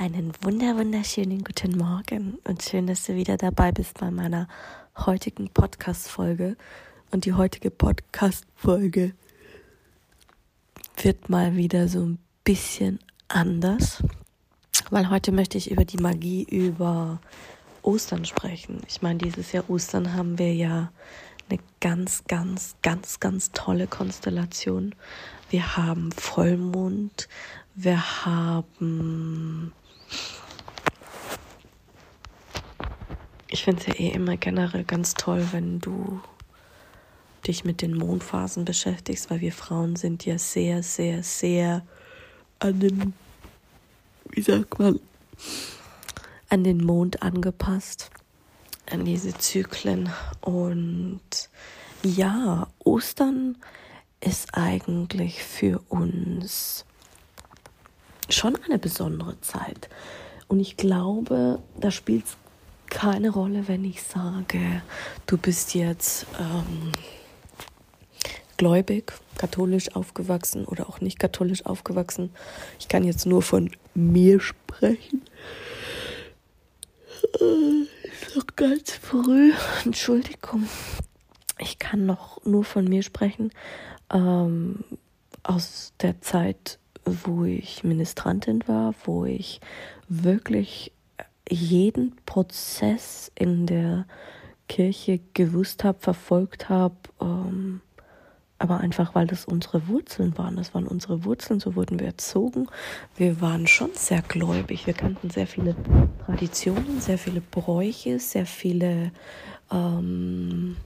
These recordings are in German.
Einen wunder wunderschönen guten Morgen und schön, dass du wieder dabei bist bei meiner heutigen Podcast-Folge. Und die heutige Podcast-Folge wird mal wieder so ein bisschen anders, weil heute möchte ich über die Magie über Ostern sprechen. Ich meine, dieses Jahr Ostern haben wir ja eine ganz, ganz, ganz, ganz tolle Konstellation. Wir haben Vollmond, wir haben ich finde es ja eh immer generell ganz toll, wenn du dich mit den Mondphasen beschäftigst, weil wir Frauen sind ja sehr, sehr, sehr an den, wie sagt man, an den Mond angepasst, an diese Zyklen. Und ja, Ostern ist eigentlich für uns schon eine besondere Zeit. Und ich glaube, da spielt es keine Rolle, wenn ich sage, du bist jetzt ähm, gläubig, katholisch aufgewachsen oder auch nicht katholisch aufgewachsen. Ich kann jetzt nur von mir sprechen. Noch ganz früh. Entschuldigung. Ich kann noch nur von mir sprechen. Ähm, aus der Zeit, wo ich Ministrantin war, wo ich wirklich jeden Prozess in der Kirche gewusst habe, verfolgt habe, ähm, aber einfach weil das unsere Wurzeln waren. Das waren unsere Wurzeln, so wurden wir erzogen. Wir waren schon sehr gläubig. Wir kannten sehr viele Traditionen, sehr viele Bräuche, sehr viele ähm,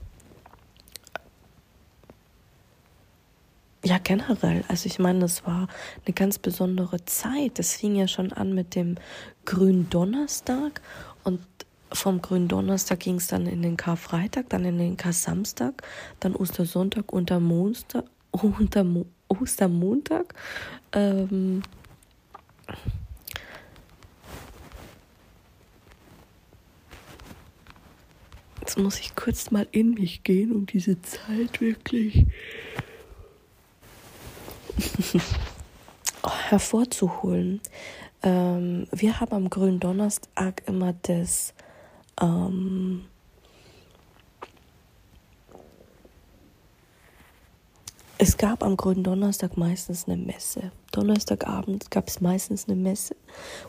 ja, generell. Also ich meine, das war eine ganz besondere Zeit. Das fing ja schon an mit dem Gründonnerstag und vom Gründonnerstag ging es dann in den Karfreitag, dann in den Kar-Samstag, dann Ostersonntag, unter Monster, unter Mo Ostermontag. Ähm, Jetzt muss ich kurz mal in mich gehen, um diese Zeit wirklich hervorzuholen. Ähm, wir haben am grünen Donnerstag immer das ähm, Es gab am grünen Donnerstag meistens eine Messe. Donnerstagabend gab es meistens eine Messe,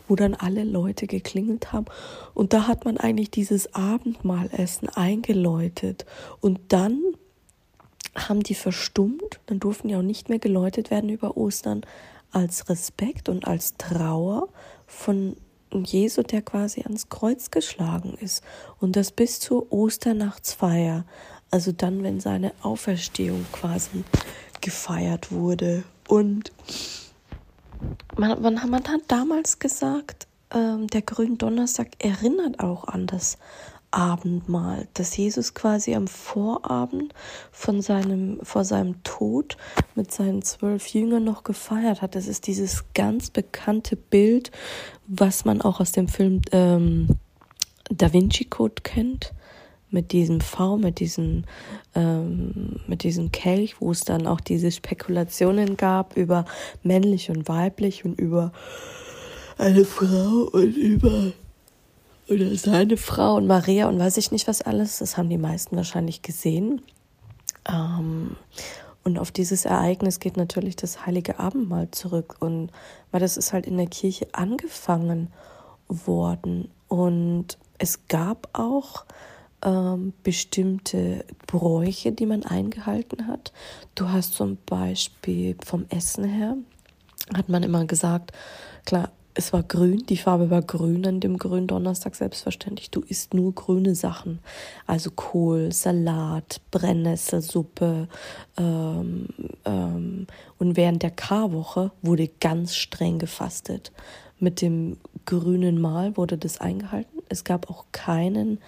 wo dann alle Leute geklingelt haben. Und da hat man eigentlich dieses Abendmahlessen eingeläutet. Und dann haben die verstummt, dann durften die auch nicht mehr geläutet werden über Ostern als Respekt und als Trauer von Jesu, der quasi ans Kreuz geschlagen ist. Und das bis zur Osternachtsfeier, also dann, wenn seine Auferstehung quasi gefeiert wurde. Und man, man, man hat damals gesagt, ähm, der Gründonnerstag erinnert auch an das Abendmahl, das Jesus quasi am Vorabend von seinem, vor seinem Tod mit seinen zwölf Jüngern noch gefeiert hat. Das ist dieses ganz bekannte Bild, was man auch aus dem Film ähm, Da Vinci Code kennt, mit diesem V, mit diesem, ähm, mit diesem Kelch, wo es dann auch diese Spekulationen gab über männlich und weiblich und über eine Frau und über oder seine Frau und Maria und weiß ich nicht was alles. Das haben die meisten wahrscheinlich gesehen. Ähm, und auf dieses Ereignis geht natürlich das Heilige Abendmahl zurück. Und weil das ist halt in der Kirche angefangen worden. Und es gab auch ähm, bestimmte Bräuche, die man eingehalten hat. Du hast zum Beispiel vom Essen her, hat man immer gesagt, klar, es war grün, die Farbe war grün an dem grünen Donnerstag selbstverständlich. Du isst nur grüne Sachen, also Kohl, Salat, Brennnesselsuppe. Ähm, ähm, und während der Karwoche wurde ganz streng gefastet mit dem grünen Mal wurde das eingehalten. Es gab auch keinen,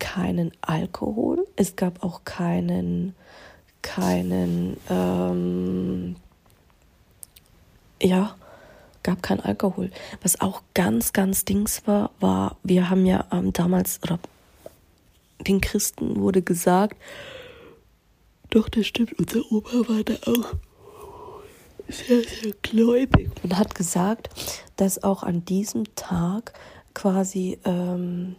keinen Alkohol. Es gab auch keinen, keinen, ähm, ja, gab keinen Alkohol. Was auch ganz, ganz Dings war, war, wir haben ja ähm, damals, oder den Christen wurde gesagt, doch, das stimmt, unser Opa war da auch sehr, sehr gläubig und hat gesagt, dass auch an diesem Tag quasi ähm,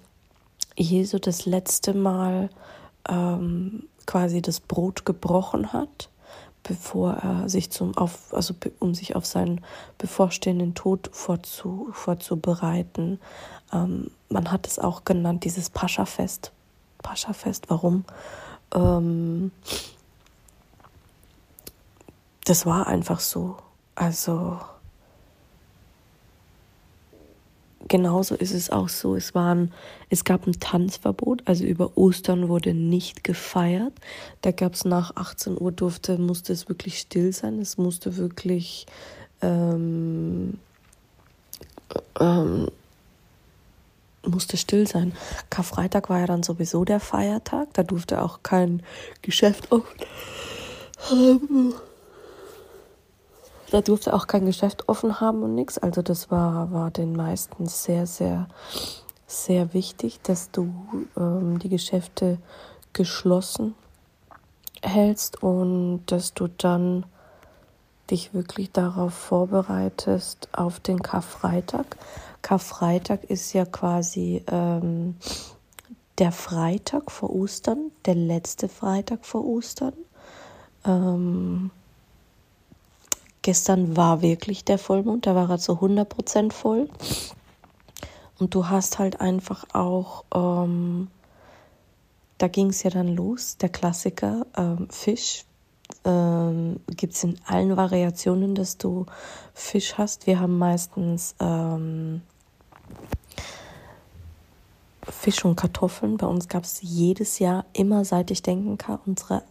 Jesu das letzte Mal ähm, quasi das Brot gebrochen hat, bevor er sich zum auf also um sich auf seinen bevorstehenden Tod vorzu, vorzubereiten. Ähm, man hat es auch genannt dieses Pascha-Fest. Pascha-Fest. Warum? Ähm, das war einfach so. Also genauso ist es auch so. Es waren, es gab ein Tanzverbot, also über Ostern wurde nicht gefeiert. Da gab es nach 18 Uhr durfte, musste es wirklich still sein. Es musste wirklich ähm, ähm, musste still sein. Karfreitag war ja dann sowieso der Feiertag, da durfte auch kein Geschäft offen haben. Da durfte auch kein Geschäft offen haben und nichts. Also das war, war den meisten sehr, sehr, sehr wichtig, dass du ähm, die Geschäfte geschlossen hältst und dass du dann dich wirklich darauf vorbereitest auf den Karfreitag. Karfreitag ist ja quasi ähm, der Freitag vor Ostern, der letzte Freitag vor Ostern. Ähm, Gestern war wirklich der Vollmond, da war er zu 100% voll. Und du hast halt einfach auch, ähm, da ging es ja dann los, der Klassiker, ähm, Fisch. Ähm, Gibt es in allen Variationen, dass du Fisch hast. Wir haben meistens ähm, Fisch und Kartoffeln. Bei uns gab es jedes Jahr, immer seit ich denken kann, unsere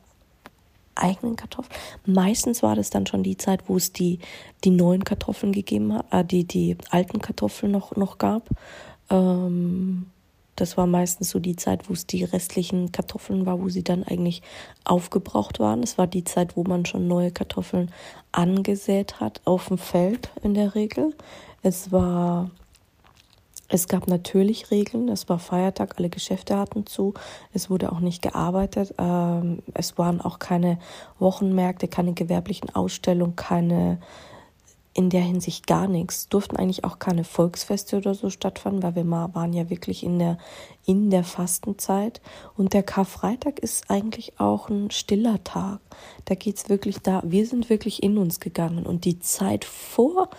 eigenen Kartoffeln. Meistens war das dann schon die Zeit, wo es die, die neuen Kartoffeln gegeben hat, äh, die, die alten Kartoffeln noch, noch gab. Ähm, das war meistens so die Zeit, wo es die restlichen Kartoffeln war, wo sie dann eigentlich aufgebraucht waren. Es war die Zeit, wo man schon neue Kartoffeln angesät hat, auf dem Feld in der Regel. Es war es gab natürlich Regeln, es war Feiertag, alle Geschäfte hatten zu, es wurde auch nicht gearbeitet, ähm, es waren auch keine Wochenmärkte, keine gewerblichen Ausstellungen, keine in der Hinsicht gar nichts. Durften eigentlich auch keine Volksfeste oder so stattfinden, weil wir mal waren ja wirklich in der, in der Fastenzeit. Und der Karfreitag ist eigentlich auch ein stiller Tag. Da geht's wirklich da, wir sind wirklich in uns gegangen. Und die Zeit vor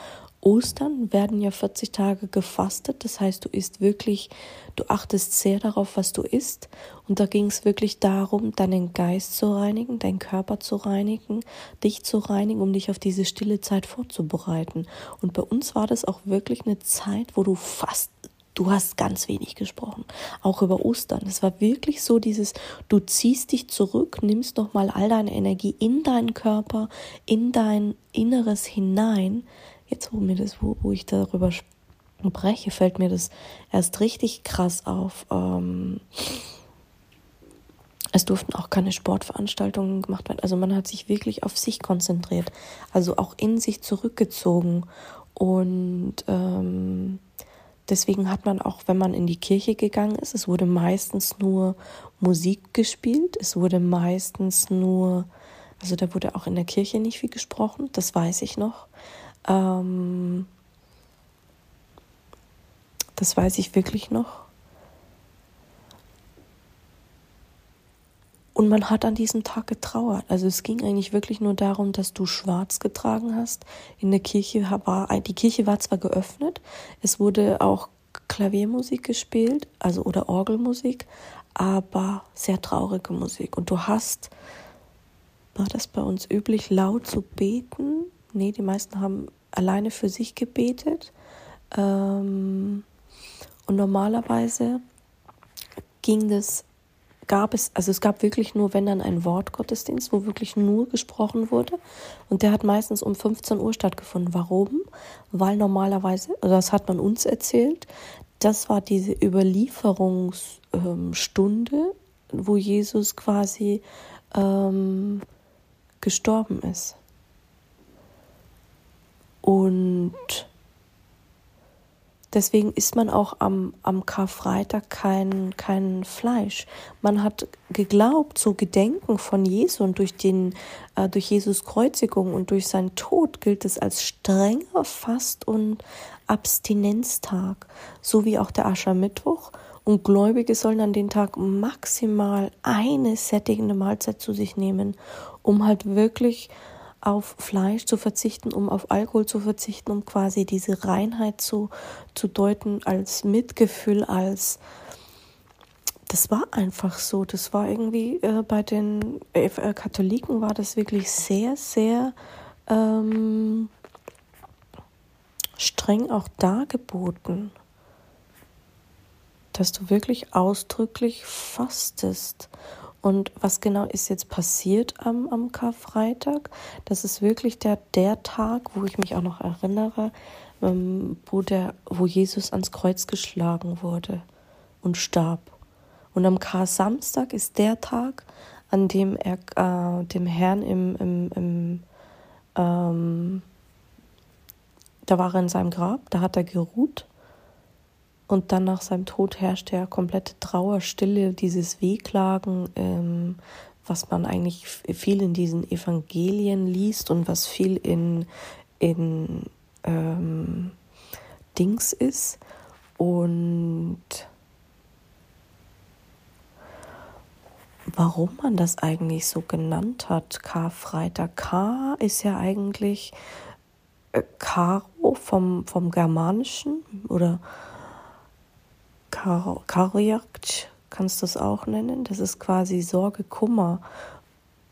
Ostern werden ja 40 Tage gefastet. Das heißt, du isst wirklich, du achtest sehr darauf, was du isst. Und da ging es wirklich darum, deinen Geist zu reinigen, deinen Körper zu reinigen, dich zu reinigen, um dich auf diese stille Zeit vorzubereiten. Und bei uns war das auch wirklich eine Zeit, wo du fast du hast ganz wenig gesprochen, auch über Ostern. Es war wirklich so dieses, du ziehst dich zurück, nimmst nochmal all deine Energie in deinen Körper, in dein Inneres hinein, jetzt wo mir das, wo, wo ich darüber spreche, fällt mir das erst richtig krass auf. Ähm, es durften auch keine Sportveranstaltungen gemacht werden. Also man hat sich wirklich auf sich konzentriert, also auch in sich zurückgezogen. Und ähm, deswegen hat man auch, wenn man in die Kirche gegangen ist, es wurde meistens nur Musik gespielt, es wurde meistens nur, also da wurde auch in der Kirche nicht viel gesprochen, das weiß ich noch. Ähm, das weiß ich wirklich noch. Und man hat an diesem Tag getrauert. Also es ging eigentlich wirklich nur darum, dass du schwarz getragen hast. In der Kirche war, die Kirche war zwar geöffnet, es wurde auch Klaviermusik gespielt, also oder Orgelmusik, aber sehr traurige Musik. Und du hast, war das bei uns üblich, laut zu beten nee, die meisten haben alleine für sich gebetet. Ähm, und normalerweise ging das gab es, also es gab wirklich nur, wenn dann ein Wortgottesdienst, wo wirklich nur gesprochen wurde. Und der hat meistens um 15 Uhr stattgefunden. Warum? Weil normalerweise, also das hat man uns erzählt, das war diese Überlieferungsstunde, ähm, wo Jesus quasi ähm, gestorben ist. Und Deswegen isst man auch am, am Karfreitag kein, kein Fleisch. Man hat geglaubt, zu gedenken von Jesu und durch, den, äh, durch Jesus Kreuzigung und durch seinen Tod gilt es als strenger Fast- und Abstinenztag, so wie auch der Aschermittwoch. Und Gläubige sollen an den Tag maximal eine sättigende Mahlzeit zu sich nehmen, um halt wirklich auf Fleisch zu verzichten, um auf Alkohol zu verzichten, um quasi diese Reinheit zu, zu deuten als Mitgefühl, als das war einfach so. Das war irgendwie äh, bei den äh, Katholiken war das wirklich sehr, sehr ähm, streng auch dargeboten, dass du wirklich ausdrücklich fastest. Und was genau ist jetzt passiert am, am Karfreitag? Das ist wirklich der, der Tag, wo ich mich auch noch erinnere, ähm, wo, der, wo Jesus ans Kreuz geschlagen wurde und starb. Und am Kar-Samstag ist der Tag, an dem er äh, dem Herrn im, im, im ähm, da war er in seinem Grab, da hat er geruht und dann nach seinem Tod herrschte ja komplette Trauerstille, dieses Wehklagen, ähm, was man eigentlich viel in diesen Evangelien liest und was viel in, in ähm, Dings ist. Und warum man das eigentlich so genannt hat, Karfreitag. K ist ja eigentlich äh, Karo vom, vom Germanischen oder Kar kannst du es auch nennen. Das ist quasi Sorge, Kummer.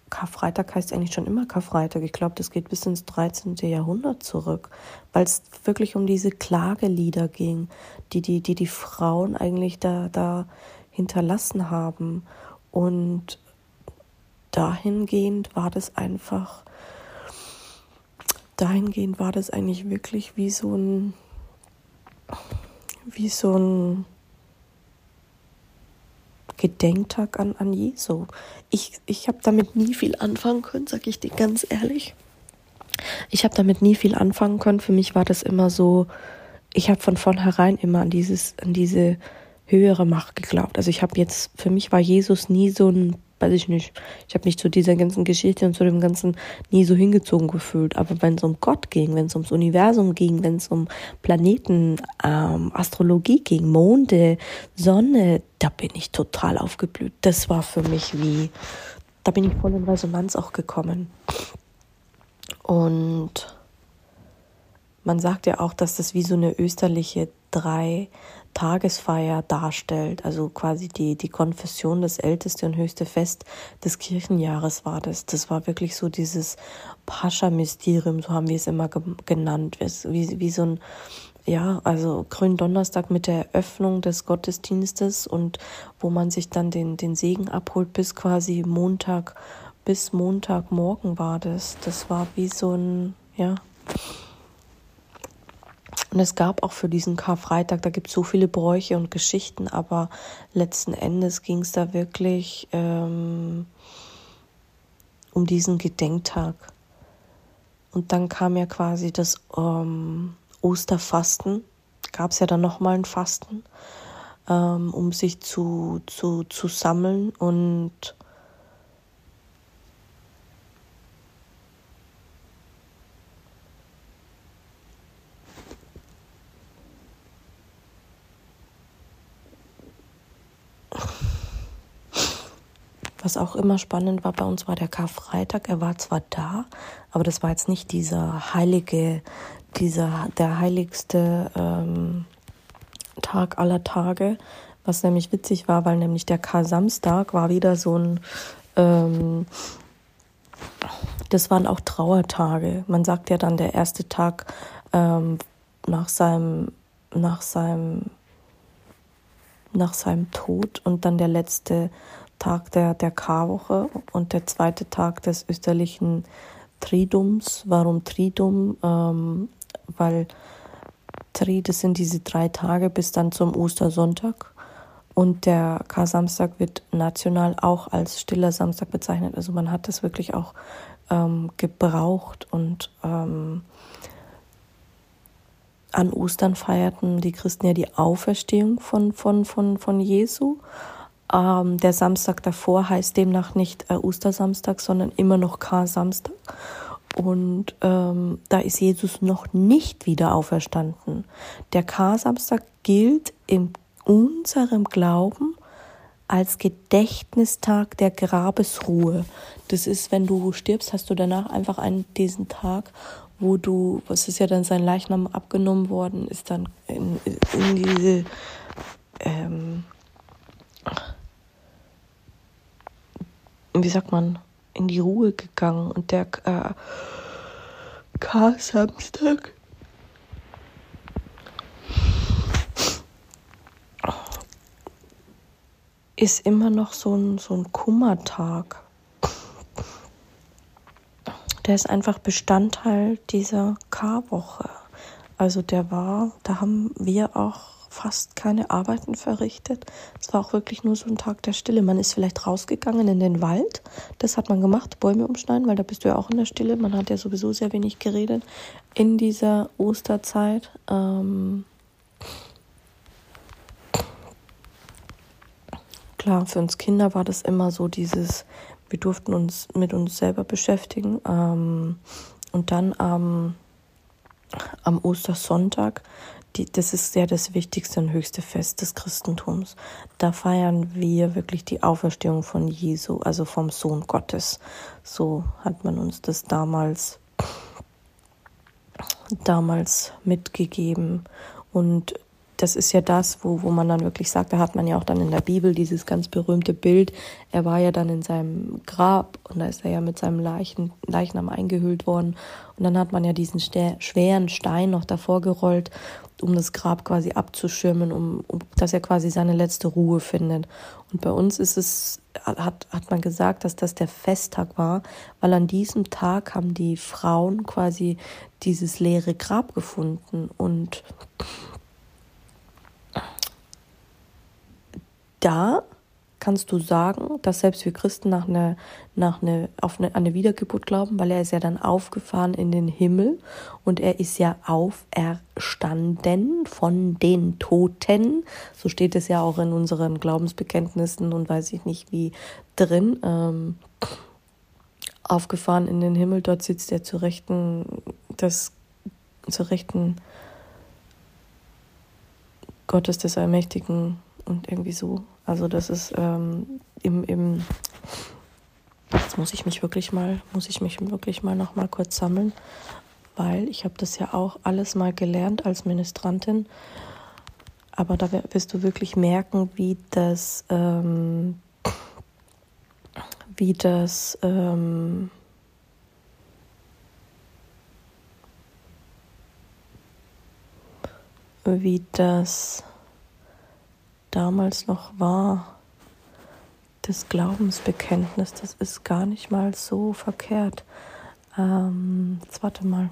Karfreitag heißt eigentlich schon immer Karfreitag. Ich glaube, das geht bis ins 13. Jahrhundert zurück, weil es wirklich um diese Klagelieder ging, die die, die, die Frauen eigentlich da, da hinterlassen haben. Und dahingehend war das einfach, dahingehend war das eigentlich wirklich wie so ein, wie so ein, Gedenktag an, an Jesu. Ich, ich habe damit nie viel anfangen können, sage ich dir ganz ehrlich. Ich habe damit nie viel anfangen können. Für mich war das immer so, ich habe von vornherein immer an dieses, an diese höhere Macht geglaubt. Also ich habe jetzt, für mich war Jesus nie so ein weiß ich nicht. Ich habe mich zu dieser ganzen Geschichte und zu dem Ganzen nie so hingezogen gefühlt. Aber wenn es um Gott ging, wenn es ums Universum ging, wenn es um Planeten, ähm, Astrologie ging, Monde, Sonne, da bin ich total aufgeblüht. Das war für mich wie, da bin ich voll in Resonanz auch gekommen. Und man sagt ja auch, dass das wie so eine österliche drei Tagesfeier darstellt, also quasi die, die Konfession, das älteste und höchste Fest des Kirchenjahres war das. Das war wirklich so dieses Pascha-Mysterium, so haben wir es immer ge genannt, wie, wie so ein, ja, also Gründonnerstag mit der Eröffnung des Gottesdienstes und wo man sich dann den, den Segen abholt bis quasi Montag, bis Montagmorgen war das. Das war wie so ein, ja, und es gab auch für diesen Karfreitag, da gibt es so viele Bräuche und Geschichten, aber letzten Endes ging es da wirklich ähm, um diesen Gedenktag. Und dann kam ja quasi das ähm, Osterfasten, gab es ja dann nochmal ein Fasten, ähm, um sich zu, zu, zu sammeln und Was auch immer spannend war bei uns war der Karfreitag. Er war zwar da, aber das war jetzt nicht dieser heilige, dieser der heiligste ähm, Tag aller Tage. Was nämlich witzig war, weil nämlich der Kar-Samstag war wieder so ein ähm, das waren auch Trauertage. Man sagt ja dann der erste Tag ähm, nach seinem nach seinem nach seinem Tod und dann der letzte Tag der, der Karwoche und der zweite Tag des österlichen Tridums. Warum Tridum? Ähm, weil Tri, das sind diese drei Tage bis dann zum Ostersonntag. Und der Kar-Samstag wird national auch als stiller Samstag bezeichnet. Also man hat das wirklich auch ähm, gebraucht und ähm, an Ostern feierten die Christen ja die Auferstehung von, von, von, von Jesu. Ähm, der Samstag davor heißt demnach nicht äh, Ostersamstag, sondern immer noch Kar-Samstag. Und ähm, da ist Jesus noch nicht wieder auferstanden. Der Kar-Samstag gilt in unserem Glauben als Gedächtnistag der Grabesruhe. Das ist, wenn du stirbst, hast du danach einfach einen, diesen Tag, wo du, was ist ja dann sein Leichnam abgenommen worden, ist dann in, in diese, ähm, wie sagt man, in die Ruhe gegangen und der äh, Kar-Samstag ist immer noch so ein, so ein Kummertag. Der ist einfach Bestandteil dieser Karwoche. Also der war, da haben wir auch fast keine Arbeiten verrichtet. Es war auch wirklich nur so ein Tag der Stille. Man ist vielleicht rausgegangen in den Wald. Das hat man gemacht, Bäume umschneiden, weil da bist du ja auch in der Stille. Man hat ja sowieso sehr wenig geredet in dieser Osterzeit. Ähm klar, für uns Kinder war das immer so dieses, wir durften uns mit uns selber beschäftigen. Ähm, und dann ähm, am Ostersonntag, die, das ist ja das wichtigste und höchste Fest des Christentums. Da feiern wir wirklich die Auferstehung von Jesu, also vom Sohn Gottes. So hat man uns das damals damals mitgegeben. Und das ist ja das, wo, wo man dann wirklich sagt, da hat man ja auch dann in der Bibel dieses ganz berühmte Bild. Er war ja dann in seinem Grab und da ist er ja mit seinem Leichen, Leichnam eingehüllt worden. Und dann hat man ja diesen schweren Stein noch davor gerollt, um das Grab quasi abzuschirmen, um, um dass er quasi seine letzte Ruhe findet. Und bei uns ist es, hat, hat man gesagt, dass das der Festtag war, weil an diesem Tag haben die Frauen quasi dieses leere Grab gefunden und da kannst du sagen, dass selbst wir Christen nach einer, nach eine, auf eine, eine Wiedergeburt glauben, weil er ist ja dann aufgefahren in den Himmel und er ist ja auferstanden von den Toten. So steht es ja auch in unseren Glaubensbekenntnissen und weiß ich nicht wie drin. Ähm, aufgefahren in den Himmel, dort sitzt er zur Rechten des, zur Rechten Gottes des Allmächtigen und irgendwie so. Also das ist ähm, im, im jetzt muss ich mich wirklich mal, muss ich mich wirklich mal noch kurz sammeln, weil ich habe das ja auch alles mal gelernt als Ministrantin. Aber da wirst du wirklich merken, wie das, ähm, wie das, ähm, wie das damals noch war, das Glaubensbekenntnis, das ist gar nicht mal so verkehrt. Ähm, jetzt warte mal.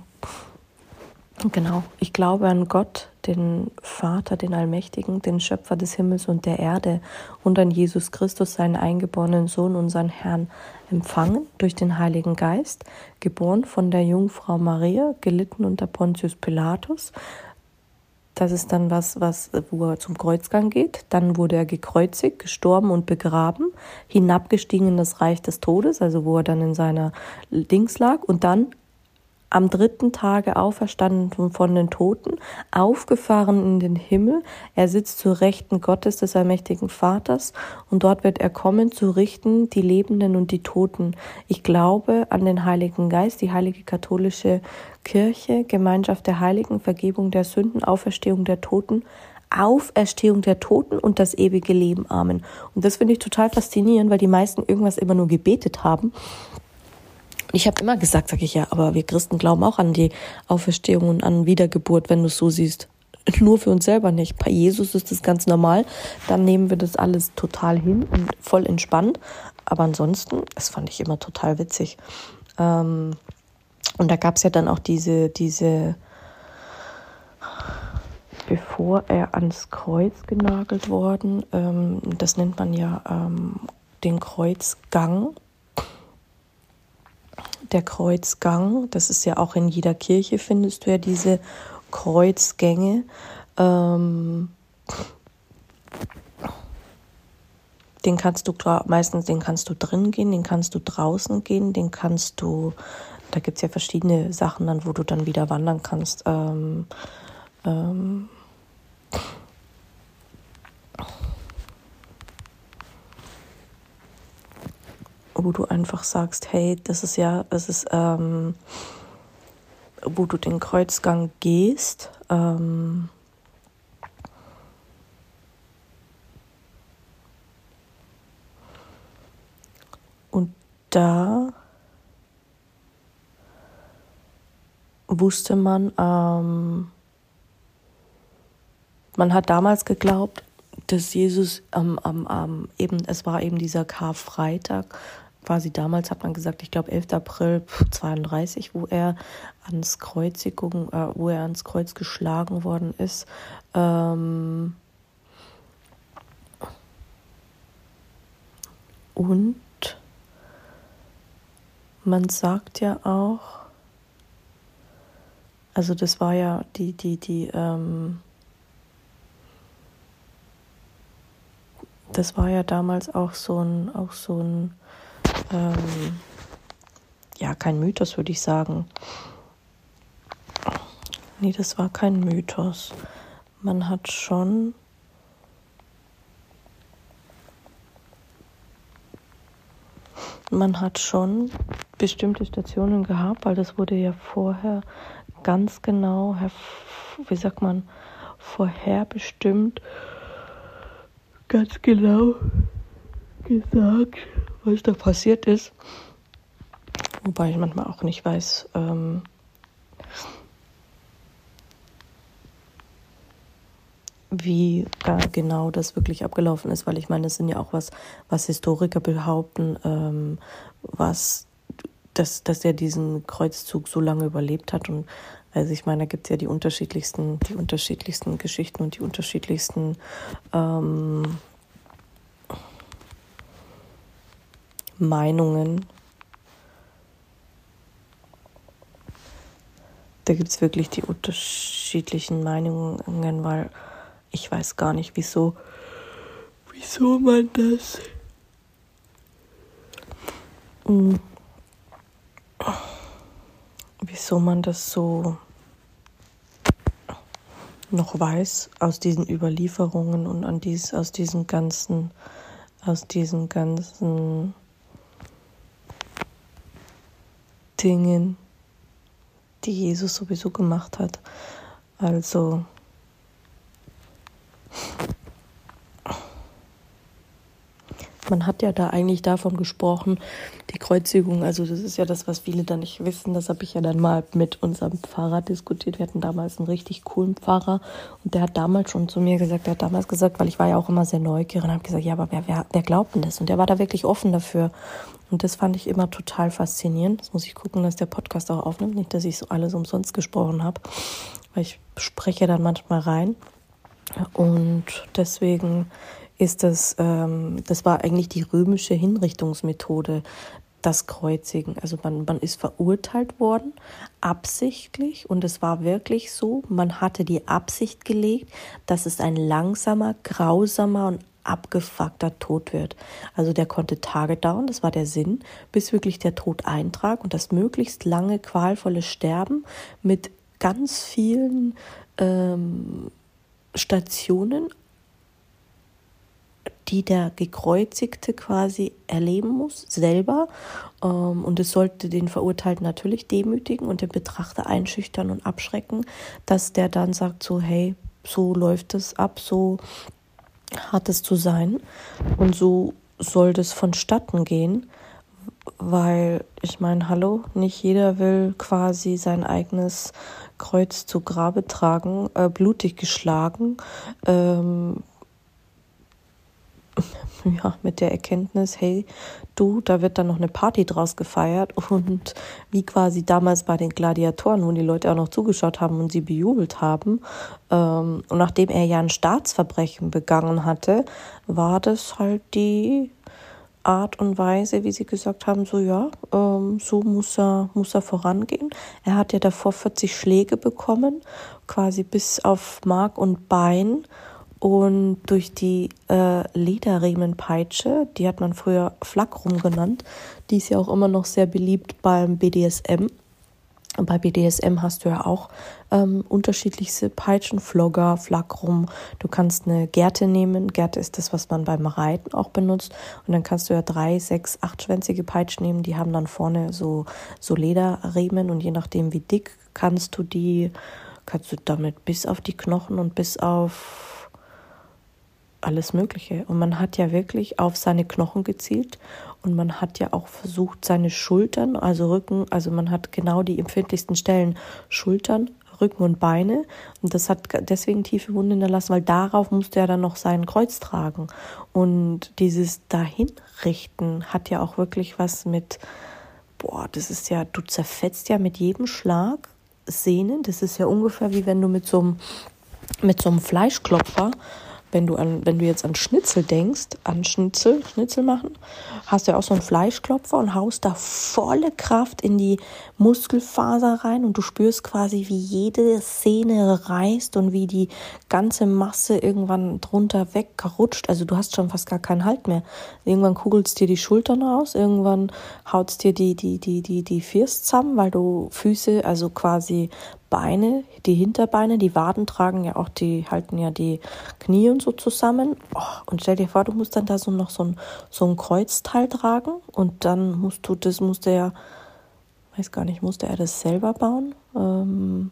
Genau, ich glaube an Gott, den Vater, den Allmächtigen, den Schöpfer des Himmels und der Erde und an Jesus Christus, seinen eingeborenen Sohn, unseren Herrn, empfangen durch den Heiligen Geist, geboren von der Jungfrau Maria, gelitten unter Pontius Pilatus, das ist dann was, was, wo er zum Kreuzgang geht. Dann wurde er gekreuzigt, gestorben und begraben, hinabgestiegen in das Reich des Todes, also wo er dann in seiner Dings lag und dann am dritten Tage auferstanden von den Toten, aufgefahren in den Himmel. Er sitzt zur Rechten Gottes des allmächtigen Vaters und dort wird er kommen zu richten die Lebenden und die Toten. Ich glaube an den Heiligen Geist, die heilige katholische Kirche, Gemeinschaft der Heiligen, Vergebung der Sünden, Auferstehung der Toten, Auferstehung der Toten und das ewige Leben. Amen. Und das finde ich total faszinierend, weil die meisten irgendwas immer nur gebetet haben ich habe immer gesagt, sage ich ja, aber wir Christen glauben auch an die Auferstehung und an Wiedergeburt, wenn du es so siehst. nur für uns selber nicht. Bei Jesus ist das ganz normal. Dann nehmen wir das alles total hin und voll entspannt. Aber ansonsten, das fand ich immer total witzig. Ähm, und da gab es ja dann auch diese, diese, bevor er ans Kreuz genagelt worden, ähm, das nennt man ja ähm, den Kreuzgang. Der Kreuzgang, das ist ja auch in jeder Kirche, findest du ja diese Kreuzgänge. Ähm, den kannst du meistens, den kannst du drin gehen, den kannst du draußen gehen, den kannst du, da gibt es ja verschiedene Sachen dann, wo du dann wieder wandern kannst. Ähm, ähm, wo du einfach sagst, hey, das ist ja, das ist, ähm, wo du den Kreuzgang gehst. Ähm, und da wusste man, ähm, man hat damals geglaubt, dass Jesus am, am, am eben, es war eben dieser Karfreitag, quasi damals hat man gesagt, ich glaube 11. April 32, wo er ans Kreuzigung, äh, wo er ans Kreuz geschlagen worden ist. Ähm und man sagt ja auch, also das war ja die, die, die, ähm das war ja damals auch so ein, auch so ein ähm, ja, kein Mythos, würde ich sagen. Nee, das war kein Mythos. Man hat schon man hat schon bestimmte Stationen gehabt, weil das wurde ja vorher ganz genau, wie sagt man, vorherbestimmt, ganz genau gesagt, was da passiert ist. Wobei ich manchmal auch nicht weiß, ähm, wie genau das wirklich abgelaufen ist, weil ich meine, das sind ja auch was, was Historiker behaupten, ähm, was, dass, dass er diesen Kreuzzug so lange überlebt hat und also ich meine, da gibt es ja die unterschiedlichsten, die unterschiedlichsten Geschichten und die unterschiedlichsten ähm, Meinungen. Da gibt es wirklich die unterschiedlichen Meinungen, weil ich weiß gar nicht, wieso, wieso man das. Hm, wieso man das so noch weiß aus diesen Überlieferungen und an dies, aus diesen ganzen, aus diesen ganzen Dingen, die Jesus sowieso gemacht hat. Also man hat ja da eigentlich davon gesprochen, die Kreuzigung, also das ist ja das, was viele da nicht wissen. Das habe ich ja dann mal mit unserem Pfarrer diskutiert. Wir hatten damals einen richtig coolen Pfarrer und der hat damals schon zu mir gesagt, der hat damals gesagt, weil ich war ja auch immer sehr neugierig und habe gesagt, ja, aber wer, wer, wer glaubt denn das? Und der war da wirklich offen dafür. Und das fand ich immer total faszinierend. Jetzt muss ich gucken, dass der Podcast auch aufnimmt. Nicht, dass ich so alles umsonst gesprochen habe, weil ich spreche dann manchmal rein. Und deswegen ist das, ähm, das war eigentlich die römische Hinrichtungsmethode, das Kreuzigen. Also man, man ist verurteilt worden, absichtlich, und es war wirklich so, man hatte die Absicht gelegt, dass es ein langsamer, grausamer und abgefuckter Tod wird. Also der konnte Tage dauern, das war der Sinn, bis wirklich der Tod eintrat und das möglichst lange qualvolle Sterben mit ganz vielen ähm, Stationen, die der Gekreuzigte quasi erleben muss, selber. Ähm, und es sollte den Verurteilten natürlich demütigen und den Betrachter einschüchtern und abschrecken, dass der dann sagt so, hey, so läuft es ab, so hat es zu sein und so soll das vonstatten gehen, weil ich meine, hallo, nicht jeder will quasi sein eigenes Kreuz zu Grabe tragen, äh, blutig geschlagen. Ähm, ja, mit der Erkenntnis, hey, du, da wird dann noch eine Party draus gefeiert und wie quasi damals bei den Gladiatoren, wo die Leute auch noch zugeschaut haben und sie bejubelt haben. Ähm, und nachdem er ja ein Staatsverbrechen begangen hatte, war das halt die Art und Weise, wie sie gesagt haben, so ja, ähm, so muss er, muss er vorangehen. Er hat ja davor 40 Schläge bekommen, quasi bis auf Mark und Bein. Und durch die äh, Lederriemenpeitsche, die hat man früher Flakrum genannt, die ist ja auch immer noch sehr beliebt beim BDSM. Bei BDSM hast du ja auch ähm, unterschiedlichste Peitschen, Flogger, Flakrum. Du kannst eine Gerte nehmen. Gerte ist das, was man beim Reiten auch benutzt. Und dann kannst du ja drei, sechs, achtschwänzige Peitschen nehmen. Die haben dann vorne so, so Lederriemen und je nachdem wie dick kannst du die, kannst du damit bis auf die Knochen und bis auf alles Mögliche. Und man hat ja wirklich auf seine Knochen gezielt und man hat ja auch versucht, seine Schultern, also Rücken, also man hat genau die empfindlichsten Stellen, Schultern, Rücken und Beine. Und das hat deswegen tiefe Wunden hinterlassen, weil darauf musste er dann noch sein Kreuz tragen. Und dieses Dahinrichten hat ja auch wirklich was mit, boah, das ist ja, du zerfetzt ja mit jedem Schlag Sehnen. Das ist ja ungefähr wie wenn du mit so einem, mit so einem Fleischklopfer wenn du an, wenn du jetzt an Schnitzel denkst, an Schnitzel, Schnitzel machen, hast du ja auch so einen Fleischklopfer und haust da volle Kraft in die Muskelfaser rein und du spürst quasi, wie jede Szene reißt und wie die ganze Masse irgendwann drunter wegrutscht. Also du hast schon fast gar keinen Halt mehr. Irgendwann kugelst dir die Schultern raus, irgendwann haut's dir die, die, die, die, die First zusammen, weil du Füße, also quasi Beine, die Hinterbeine, die Waden tragen ja auch, die halten ja die Knie und so zusammen. Oh, und stell dir vor, du musst dann da so noch so ein, so ein Kreuzteil tragen und dann musst du, das musste er, weiß gar nicht, musste er das selber bauen? Ähm,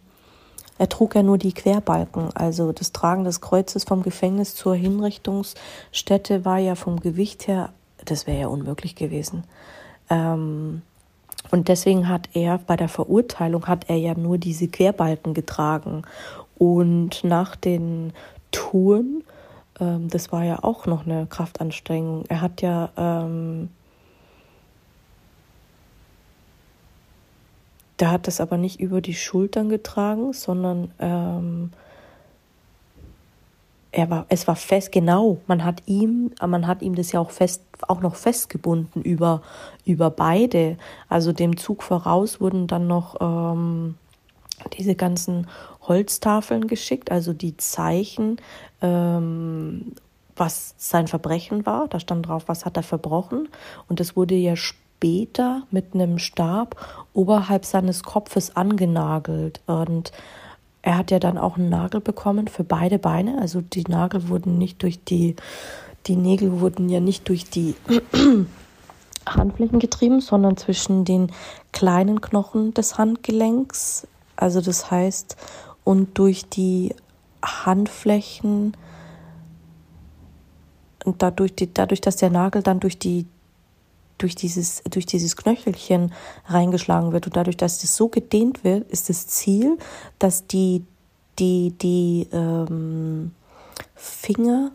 er trug ja nur die Querbalken, also das Tragen des Kreuzes vom Gefängnis zur Hinrichtungsstätte war ja vom Gewicht her, das wäre ja unmöglich gewesen. Ähm, und deswegen hat er bei der Verurteilung hat er ja nur diese Querbalken getragen. Und nach den Touren, ähm, das war ja auch noch eine Kraftanstrengung. Er hat ja ähm, der hat das aber nicht über die Schultern getragen, sondern ähm, er war, es war fest, genau, man hat ihm, man hat ihm das ja auch fest, auch noch festgebunden über, über beide. Also dem Zug voraus wurden dann noch ähm, diese ganzen Holztafeln geschickt, also die Zeichen, ähm, was sein Verbrechen war. Da stand drauf, was hat er verbrochen. Und es wurde ja später mit einem Stab oberhalb seines Kopfes angenagelt. Und er hat ja dann auch einen Nagel bekommen für beide Beine. Also die Nagel wurden nicht durch die, die Nägel wurden ja nicht durch die Handflächen getrieben, sondern zwischen den kleinen Knochen des Handgelenks. Also das heißt, und durch die Handflächen und dadurch, die, dadurch, dass der Nagel dann durch die durch dieses, durch dieses Knöchelchen reingeschlagen wird und dadurch, dass das so gedehnt wird, ist das Ziel, dass die, die, die ähm, Finger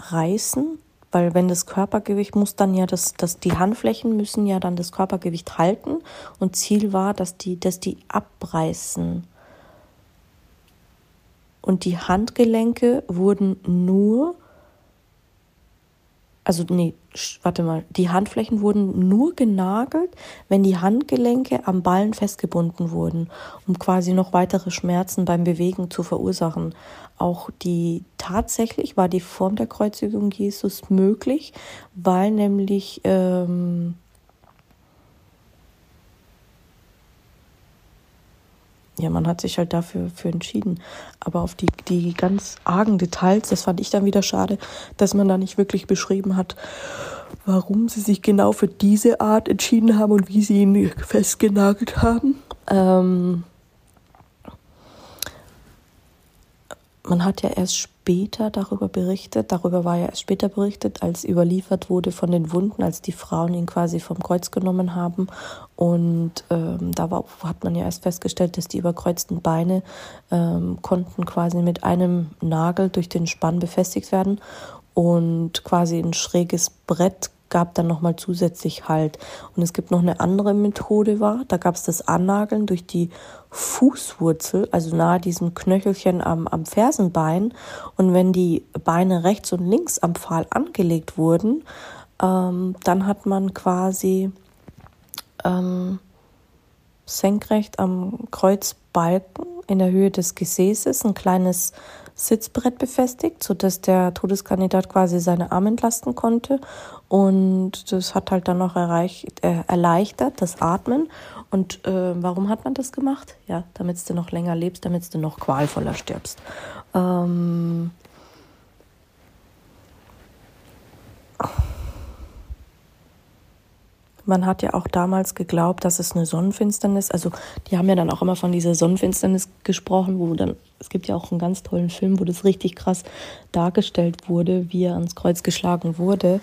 reißen, weil wenn das Körpergewicht muss dann ja das, das die Handflächen müssen ja dann das Körpergewicht halten und Ziel war, dass die, dass die abreißen. Und die Handgelenke wurden nur also nee, warte mal, die Handflächen wurden nur genagelt, wenn die Handgelenke am Ballen festgebunden wurden, um quasi noch weitere Schmerzen beim Bewegen zu verursachen. Auch die tatsächlich war die Form der Kreuzigung Jesus möglich, weil nämlich ähm, ja, man hat sich halt dafür für entschieden. Aber auf die, die ganz argen Details, das fand ich dann wieder schade, dass man da nicht wirklich beschrieben hat, warum sie sich genau für diese Art entschieden haben und wie sie ihn festgenagelt haben. Ähm man hat ja erst später darüber berichtet, darüber war ja erst später berichtet, als überliefert wurde von den Wunden, als die Frauen ihn quasi vom Kreuz genommen haben. Und ähm, da war, hat man ja erst festgestellt, dass die überkreuzten Beine ähm, konnten quasi mit einem Nagel durch den Spann befestigt werden und quasi ein schräges Brett gab dann nochmal zusätzlich Halt. Und es gibt noch eine andere Methode war, da gab es das Annageln durch die Fußwurzel, also nahe diesem Knöchelchen am, am Fersenbein. Und wenn die Beine rechts und links am Pfahl angelegt wurden, ähm, dann hat man quasi ähm, senkrecht am Kreuzbalken in der Höhe des Gesäßes ein kleines Sitzbrett befestigt, sodass der Todeskandidat quasi seine Arme entlasten konnte. Und das hat halt dann noch erreicht, äh, erleichtert das Atmen. Und äh, warum hat man das gemacht? Ja, damit du noch länger lebst, damit du noch qualvoller stirbst. Ähm man hat ja auch damals geglaubt, dass es eine Sonnenfinsternis, also die haben ja dann auch immer von dieser Sonnenfinsternis gesprochen, wo dann, es gibt ja auch einen ganz tollen Film, wo das richtig krass dargestellt wurde, wie er ans Kreuz geschlagen wurde,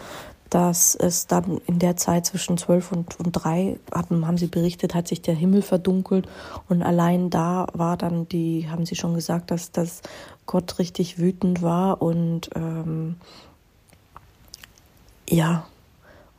dass es dann in der Zeit zwischen zwölf und, und drei, hatten, haben sie berichtet, hat sich der Himmel verdunkelt und allein da war dann die, haben sie schon gesagt, dass, dass Gott richtig wütend war und ähm, ja,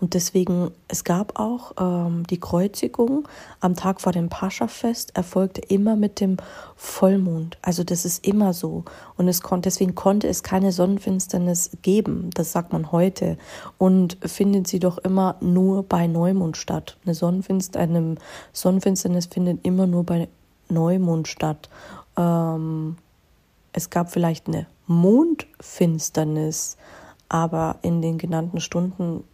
und deswegen, es gab auch ähm, die Kreuzigung am Tag vor dem Paschafest erfolgte immer mit dem Vollmond. Also das ist immer so. Und es konnte, deswegen konnte es keine Sonnenfinsternis geben. Das sagt man heute. Und findet sie doch immer nur bei Neumond statt. Eine Sonnenfinster, eine Sonnenfinsternis findet immer nur bei Neumond statt. Ähm, es gab vielleicht eine Mondfinsternis, aber in den genannten Stunden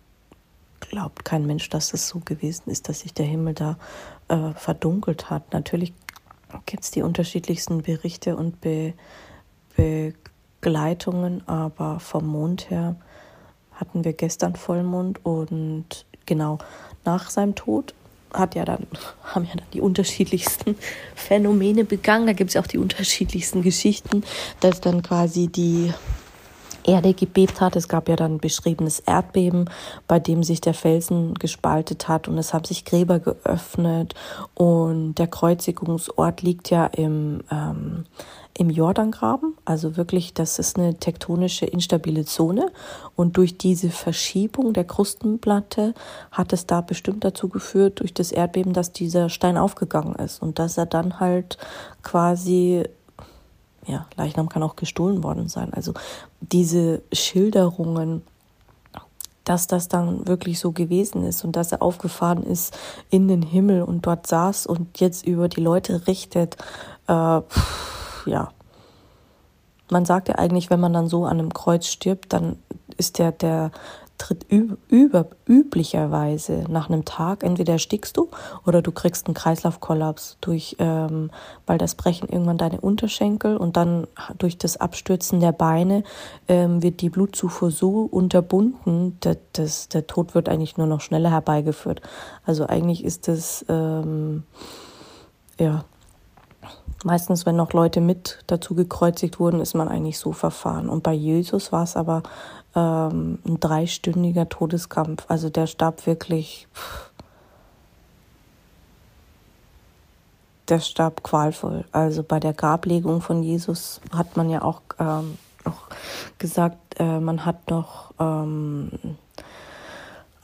glaubt kein Mensch, dass es so gewesen ist, dass sich der Himmel da äh, verdunkelt hat. Natürlich gibt es die unterschiedlichsten Berichte und Be Begleitungen, aber vom Mond her hatten wir gestern Vollmond und genau nach seinem Tod hat ja dann, haben ja dann die unterschiedlichsten Phänomene begangen. Da gibt es auch die unterschiedlichsten Geschichten, dass dann quasi die Erde gebebt hat. Es gab ja dann ein beschriebenes Erdbeben, bei dem sich der Felsen gespaltet hat und es haben sich Gräber geöffnet und der Kreuzigungsort liegt ja im, ähm, im Jordangraben. Also wirklich, das ist eine tektonische instabile Zone und durch diese Verschiebung der Krustenplatte hat es da bestimmt dazu geführt, durch das Erdbeben, dass dieser Stein aufgegangen ist und dass er dann halt quasi ja, Leichnam kann auch gestohlen worden sein. Also diese Schilderungen, dass das dann wirklich so gewesen ist und dass er aufgefahren ist in den Himmel und dort saß und jetzt über die Leute richtet, äh, pff, ja. Man sagt ja eigentlich, wenn man dann so an einem Kreuz stirbt, dann ist der, der tritt über, üblicherweise nach einem Tag, entweder erstickst du oder du kriegst einen Kreislaufkollaps durch, ähm, weil das brechen irgendwann deine Unterschenkel und dann durch das Abstürzen der Beine ähm, wird die Blutzufuhr so unterbunden, dass, dass der Tod wird eigentlich nur noch schneller herbeigeführt. Also eigentlich ist das, ähm, ja, Meistens, wenn noch Leute mit dazu gekreuzigt wurden, ist man eigentlich so verfahren. Und bei Jesus war es aber ähm, ein dreistündiger Todeskampf. Also der starb wirklich. Der starb qualvoll. Also bei der Grablegung von Jesus hat man ja auch ähm, noch gesagt, äh, man hat noch ähm,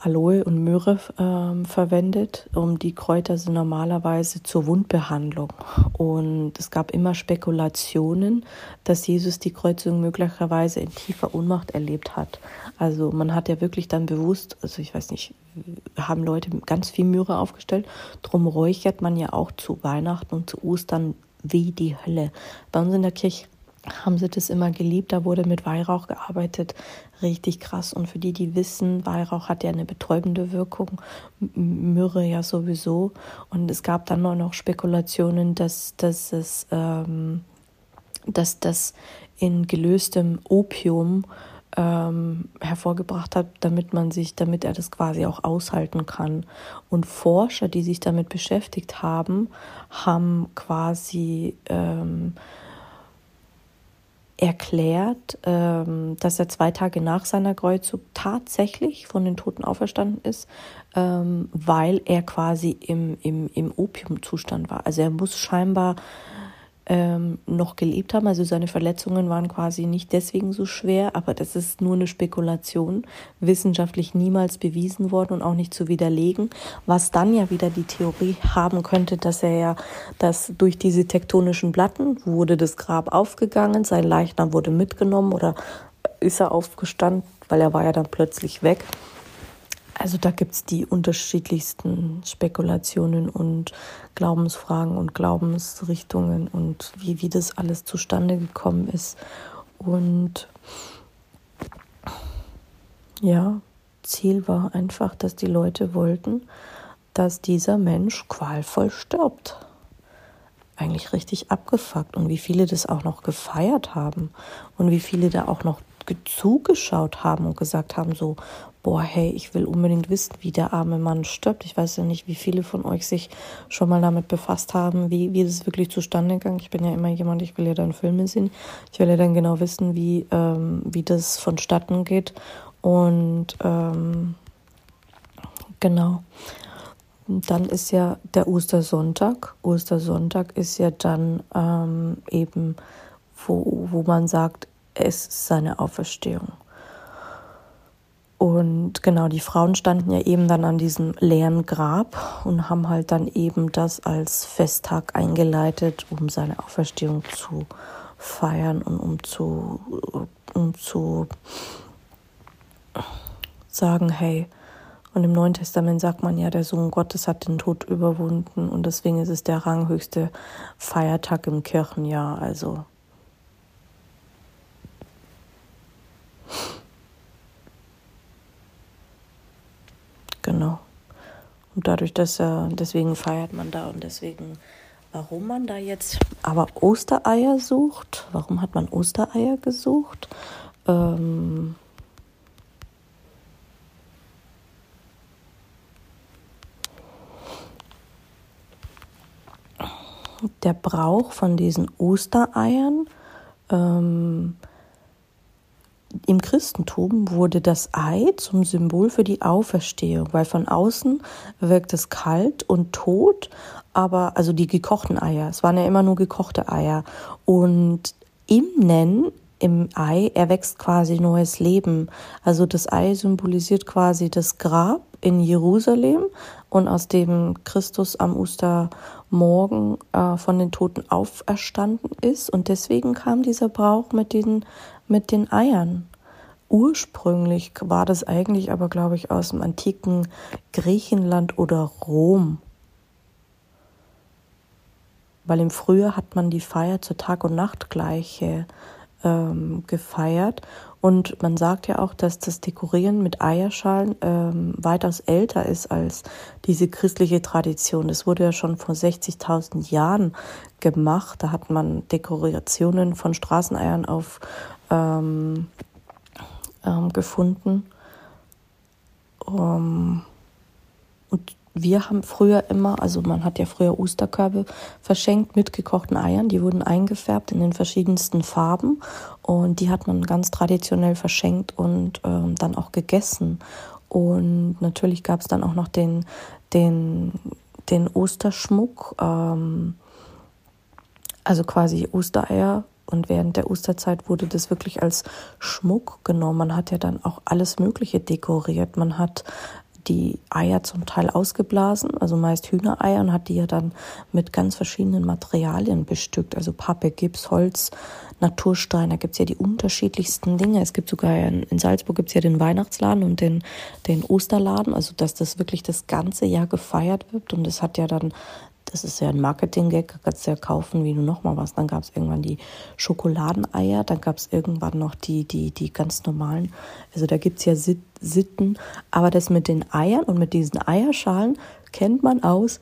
Aloe und Myrrhe ähm, verwendet, um die Kräuter sind normalerweise zur Wundbehandlung. Und es gab immer Spekulationen, dass Jesus die Kreuzung möglicherweise in tiefer Ohnmacht erlebt hat. Also man hat ja wirklich dann bewusst, also ich weiß nicht, haben Leute ganz viel Myrrhe aufgestellt. Drum räuchert man ja auch zu Weihnachten und zu Ostern wie die Hölle. Bei uns in der Kirche haben sie das immer geliebt. Da wurde mit Weihrauch gearbeitet. Richtig krass. Und für die, die wissen, Weihrauch hat ja eine betäubende Wirkung. Myrrhe ja sowieso. Und es gab dann noch Spekulationen, dass, dass es, ähm, dass das in gelöstem Opium ähm, hervorgebracht hat, damit man sich, damit er das quasi auch aushalten kann. Und Forscher, die sich damit beschäftigt haben, haben quasi ähm, erklärt, ähm, dass er zwei Tage nach seiner Kreuzzug tatsächlich von den Toten auferstanden ist, ähm, weil er quasi im, im, im Opiumzustand war. Also er muss scheinbar ähm, noch gelebt haben. Also seine Verletzungen waren quasi nicht deswegen so schwer, aber das ist nur eine Spekulation, wissenschaftlich niemals bewiesen worden und auch nicht zu widerlegen, was dann ja wieder die Theorie haben könnte, dass er ja, dass durch diese tektonischen Platten wurde das Grab aufgegangen, sein Leichnam wurde mitgenommen oder ist er aufgestanden, weil er war ja dann plötzlich weg. Also da gibt es die unterschiedlichsten Spekulationen und Glaubensfragen und Glaubensrichtungen und wie, wie das alles zustande gekommen ist. Und ja, Ziel war einfach, dass die Leute wollten, dass dieser Mensch qualvoll stirbt. Eigentlich richtig abgefuckt. Und wie viele das auch noch gefeiert haben und wie viele da auch noch zugeschaut haben und gesagt haben, so, boah, hey, ich will unbedingt wissen, wie der arme Mann stirbt. Ich weiß ja nicht, wie viele von euch sich schon mal damit befasst haben, wie, wie das wirklich zustande gegangen Ich bin ja immer jemand, ich will ja dann Filme sehen. Ich will ja dann genau wissen, wie, ähm, wie das vonstatten geht. Und ähm, genau. dann ist ja der Ostersonntag. Ostersonntag ist ja dann ähm, eben, wo, wo man sagt, es ist seine Auferstehung. Und genau, die Frauen standen ja eben dann an diesem leeren Grab und haben halt dann eben das als Festtag eingeleitet, um seine Auferstehung zu feiern und um zu, um zu sagen, hey, und im Neuen Testament sagt man ja, der Sohn Gottes hat den Tod überwunden und deswegen ist es der ranghöchste Feiertag im Kirchenjahr. Also Genau. Und dadurch, dass er, deswegen feiert man da und deswegen, warum man da jetzt aber Ostereier sucht, warum hat man Ostereier gesucht? Ähm, der Brauch von diesen Ostereiern ähm, im Christentum wurde das Ei zum Symbol für die Auferstehung, weil von außen wirkt es kalt und tot, aber also die gekochten Eier, es waren ja immer nur gekochte Eier und im Nennen im Ei erwächst quasi neues Leben. Also das Ei symbolisiert quasi das Grab in Jerusalem und aus dem Christus am Ostermorgen äh, von den Toten auferstanden ist. Und deswegen kam dieser Brauch mit den mit den Eiern. Ursprünglich war das eigentlich aber, glaube ich, aus dem antiken Griechenland oder Rom. Weil im Frühjahr hat man die Feier zur Tag- und Nachtgleiche ähm, gefeiert. Und man sagt ja auch, dass das Dekorieren mit Eierschalen ähm, weitaus älter ist als diese christliche Tradition. Das wurde ja schon vor 60.000 Jahren gemacht. Da hat man Dekorationen von Straßeneiern auf ähm, ähm, gefunden. Um, und wir haben früher immer, also man hat ja früher Osterkörbe verschenkt mit gekochten Eiern. Die wurden eingefärbt in den verschiedensten Farben und die hat man ganz traditionell verschenkt und ähm, dann auch gegessen. Und natürlich gab es dann auch noch den, den, den Osterschmuck, ähm, also quasi Ostereier und während der Osterzeit wurde das wirklich als Schmuck genommen. Man hat ja dann auch alles Mögliche dekoriert. Man hat die Eier zum Teil ausgeblasen, also meist Hühnereier, und hat die ja dann mit ganz verschiedenen Materialien bestückt. Also Pappe, Gips, Holz, Naturstein, da gibt's ja die unterschiedlichsten Dinge. Es gibt sogar in, Salzburg gibt's ja den Weihnachtsladen und den, den Osterladen, also dass das wirklich das ganze Jahr gefeiert wird. Und es hat ja dann das ist ja ein Marketing-Gag, kannst du ja kaufen wie du nochmal was. Dann gab es irgendwann die Schokoladeneier, dann gab es irgendwann noch die, die, die ganz normalen. Also da gibt es ja Sitten. Aber das mit den Eiern und mit diesen Eierschalen kennt man aus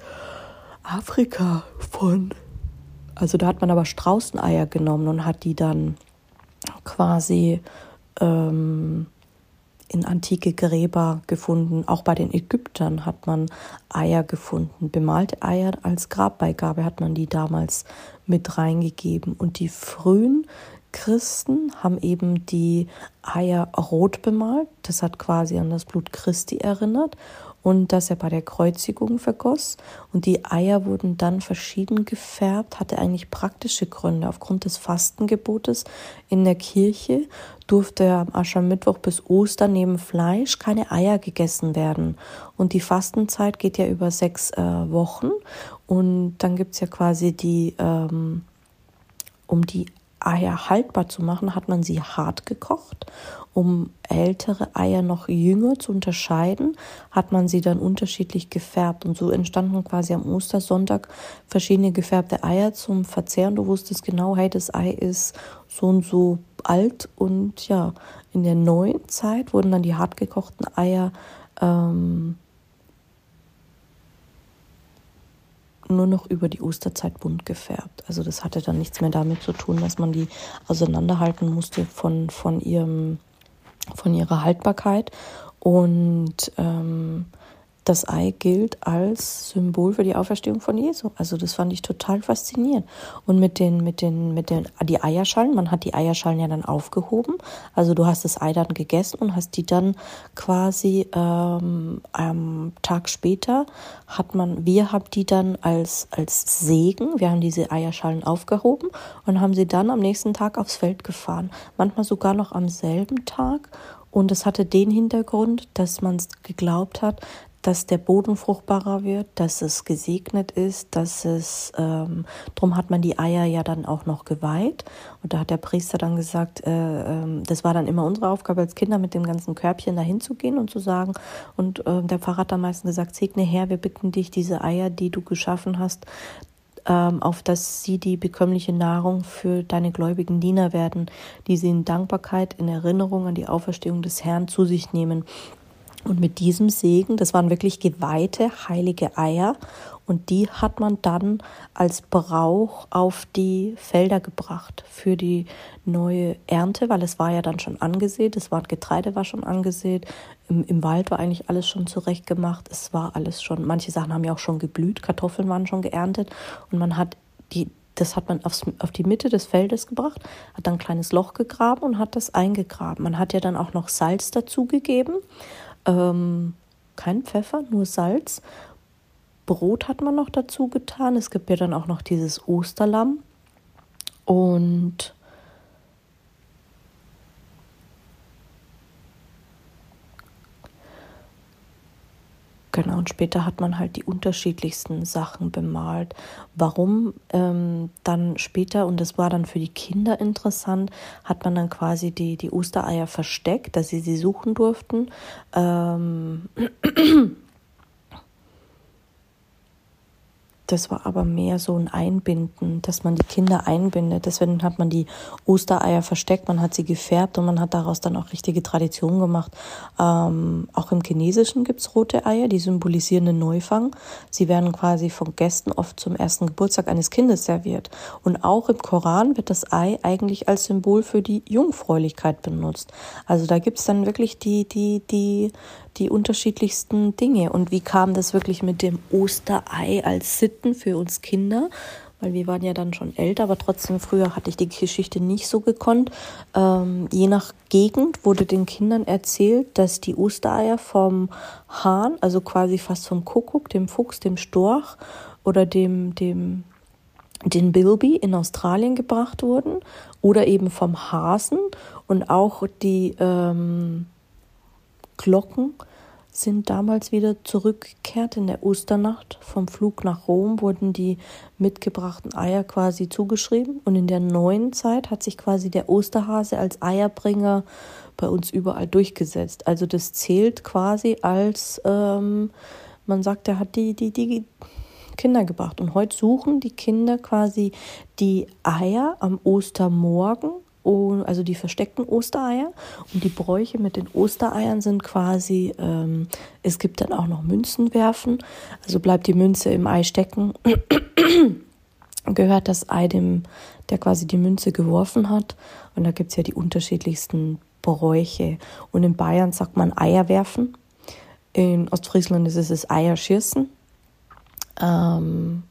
Afrika von. Also da hat man aber Straußeneier genommen und hat die dann quasi ähm, in antike Gräber gefunden. Auch bei den Ägyptern hat man Eier gefunden. Bemalte Eier als Grabbeigabe hat man die damals mit reingegeben. Und die frühen Christen haben eben die Eier rot bemalt. Das hat quasi an das Blut Christi erinnert und das er bei der Kreuzigung vergoss. Und die Eier wurden dann verschieden gefärbt, hatte eigentlich praktische Gründe. Aufgrund des Fastengebotes in der Kirche durfte am Aschermittwoch bis Ostern neben Fleisch keine Eier gegessen werden. Und die Fastenzeit geht ja über sechs äh, Wochen. Und dann gibt's ja quasi die, ähm, um die Eier haltbar zu machen, hat man sie hart gekocht. Um ältere Eier noch jünger zu unterscheiden, hat man sie dann unterschiedlich gefärbt. Und so entstanden quasi am Ostersonntag verschiedene gefärbte Eier zum Verzehren. Du wusstest genau, hey, das Ei ist so und so alt. Und ja, in der neuen Zeit wurden dann die hart gekochten Eier ähm, nur noch über die Osterzeit bunt gefärbt. Also das hatte dann nichts mehr damit zu tun, dass man die auseinanderhalten musste von, von, ihrem, von ihrer Haltbarkeit. Und ähm, das Ei gilt als Symbol für die Auferstehung von Jesu. Also das fand ich total faszinierend. Und mit den, mit den, mit den, die Eierschalen, man hat die Eierschalen ja dann aufgehoben. Also du hast das Ei dann gegessen und hast die dann quasi ähm, am Tag später hat man, wir haben die dann als, als Segen, wir haben diese Eierschalen aufgehoben und haben sie dann am nächsten Tag aufs Feld gefahren. Manchmal sogar noch am selben Tag. Und es hatte den Hintergrund, dass man geglaubt hat, dass der Boden fruchtbarer wird, dass es gesegnet ist, dass es, ähm, drum hat man die Eier ja dann auch noch geweiht. Und da hat der Priester dann gesagt, äh, äh, das war dann immer unsere Aufgabe als Kinder mit dem ganzen Körbchen dahin zu gehen und zu sagen. Und äh, der Pfarrer hat dann meistens gesagt, segne Herr, wir bitten dich, diese Eier, die du geschaffen hast, ähm, auf dass sie die bekömmliche Nahrung für deine gläubigen Diener werden, die sie in Dankbarkeit, in Erinnerung an die Auferstehung des Herrn zu sich nehmen. Und mit diesem Segen, das waren wirklich geweihte, heilige Eier, und die hat man dann als Brauch auf die Felder gebracht für die neue Ernte, weil es war ja dann schon angesät, das war Getreide war schon angesät, im, im Wald war eigentlich alles schon zurechtgemacht, es war alles schon, manche Sachen haben ja auch schon geblüht, Kartoffeln waren schon geerntet. Und man hat die, das hat man aufs, auf die Mitte des Feldes gebracht, hat dann ein kleines Loch gegraben und hat das eingegraben. Man hat ja dann auch noch Salz dazugegeben ähm, kein Pfeffer, nur Salz. Brot hat man noch dazu getan. Es gibt ja dann auch noch dieses Osterlamm. Und Genau, und später hat man halt die unterschiedlichsten Sachen bemalt. Warum ähm, dann später, und das war dann für die Kinder interessant, hat man dann quasi die, die Ostereier versteckt, dass sie sie suchen durften. Ähm Das war aber mehr so ein Einbinden, dass man die Kinder einbindet. Deswegen hat man die Ostereier versteckt, man hat sie gefärbt und man hat daraus dann auch richtige Traditionen gemacht. Ähm, auch im Chinesischen gibt's rote Eier, die symbolisieren den Neufang. Sie werden quasi von Gästen oft zum ersten Geburtstag eines Kindes serviert. Und auch im Koran wird das Ei eigentlich als Symbol für die Jungfräulichkeit benutzt. Also da gibt's dann wirklich die, die, die, die unterschiedlichsten Dinge. Und wie kam das wirklich mit dem Osterei als Sitten für uns Kinder? Weil wir waren ja dann schon älter, aber trotzdem früher hatte ich die Geschichte nicht so gekonnt. Ähm, je nach Gegend wurde den Kindern erzählt, dass die Ostereier vom Hahn, also quasi fast vom Kuckuck, dem Fuchs, dem Storch oder dem, dem, den Bilby in Australien gebracht wurden oder eben vom Hasen und auch die ähm, Glocken sind damals wieder zurückgekehrt. In der Osternacht vom Flug nach Rom wurden die mitgebrachten Eier quasi zugeschrieben. Und in der neuen Zeit hat sich quasi der Osterhase als Eierbringer bei uns überall durchgesetzt. Also das zählt quasi als, ähm, man sagt, er hat die, die, die Kinder gebracht. Und heute suchen die Kinder quasi die Eier am Ostermorgen also die versteckten Ostereier. Und die Bräuche mit den Ostereiern sind quasi, ähm, es gibt dann auch noch Münzen werfen. Also bleibt die Münze im Ei stecken, gehört das Ei dem, der quasi die Münze geworfen hat. Und da gibt es ja die unterschiedlichsten Bräuche. Und in Bayern sagt man Eier werfen. In Ostfriesland ist es das Eierschießen. Ähm,